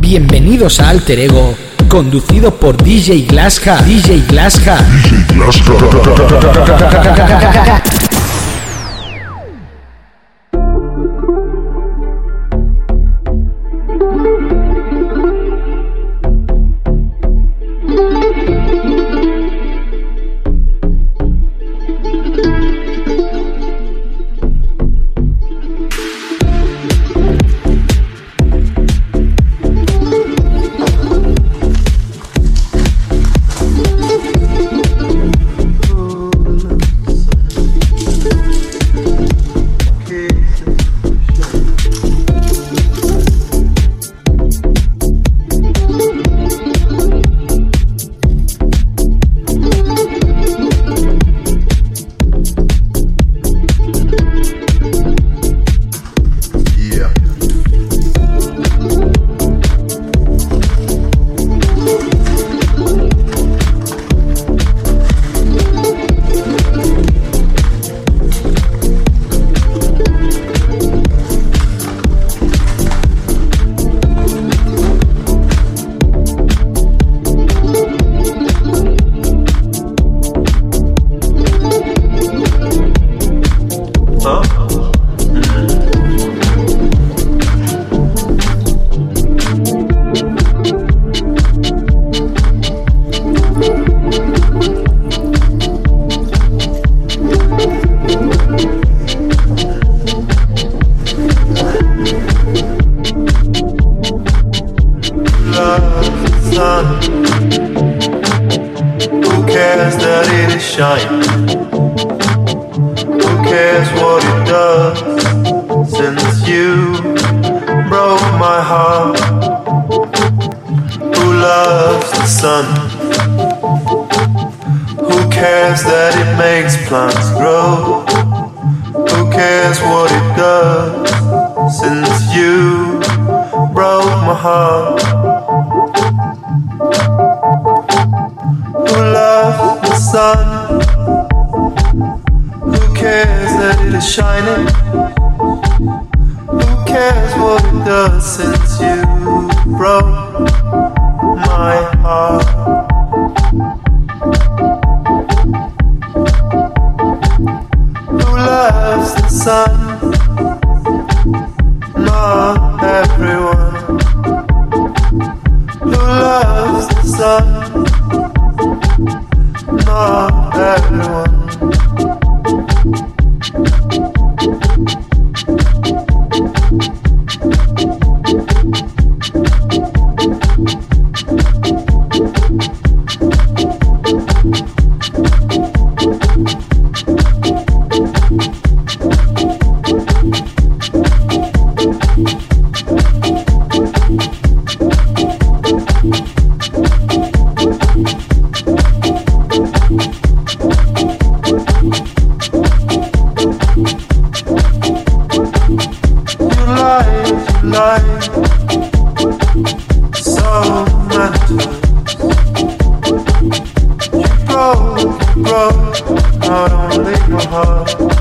Bienvenidos a Alter Ego, conducido por DJ Glasja. DJ Glasja. out on the heart.